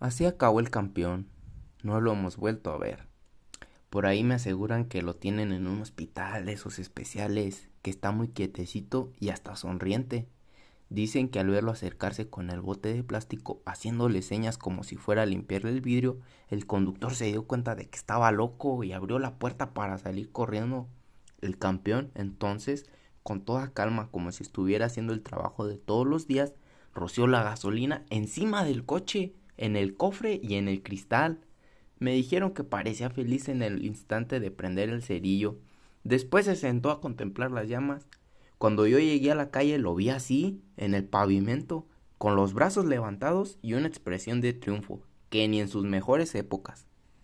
Así acabó el campeón. No lo hemos vuelto a ver. Por ahí me aseguran que lo tienen en un hospital de esos especiales, que está muy quietecito y hasta sonriente. Dicen que al verlo acercarse con el bote de plástico haciéndole señas como si fuera a limpiarle el vidrio, el conductor se dio cuenta de que estaba loco y abrió la puerta para salir corriendo. El campeón, entonces, con toda calma, como si estuviera haciendo el trabajo de todos los días, roció la gasolina encima del coche en el cofre y en el cristal. Me dijeron que parecía feliz en el instante de prender el cerillo. Después se sentó a contemplar las llamas. Cuando yo llegué a la calle lo vi así, en el pavimento, con los brazos levantados y una expresión de triunfo, que ni en sus mejores épocas.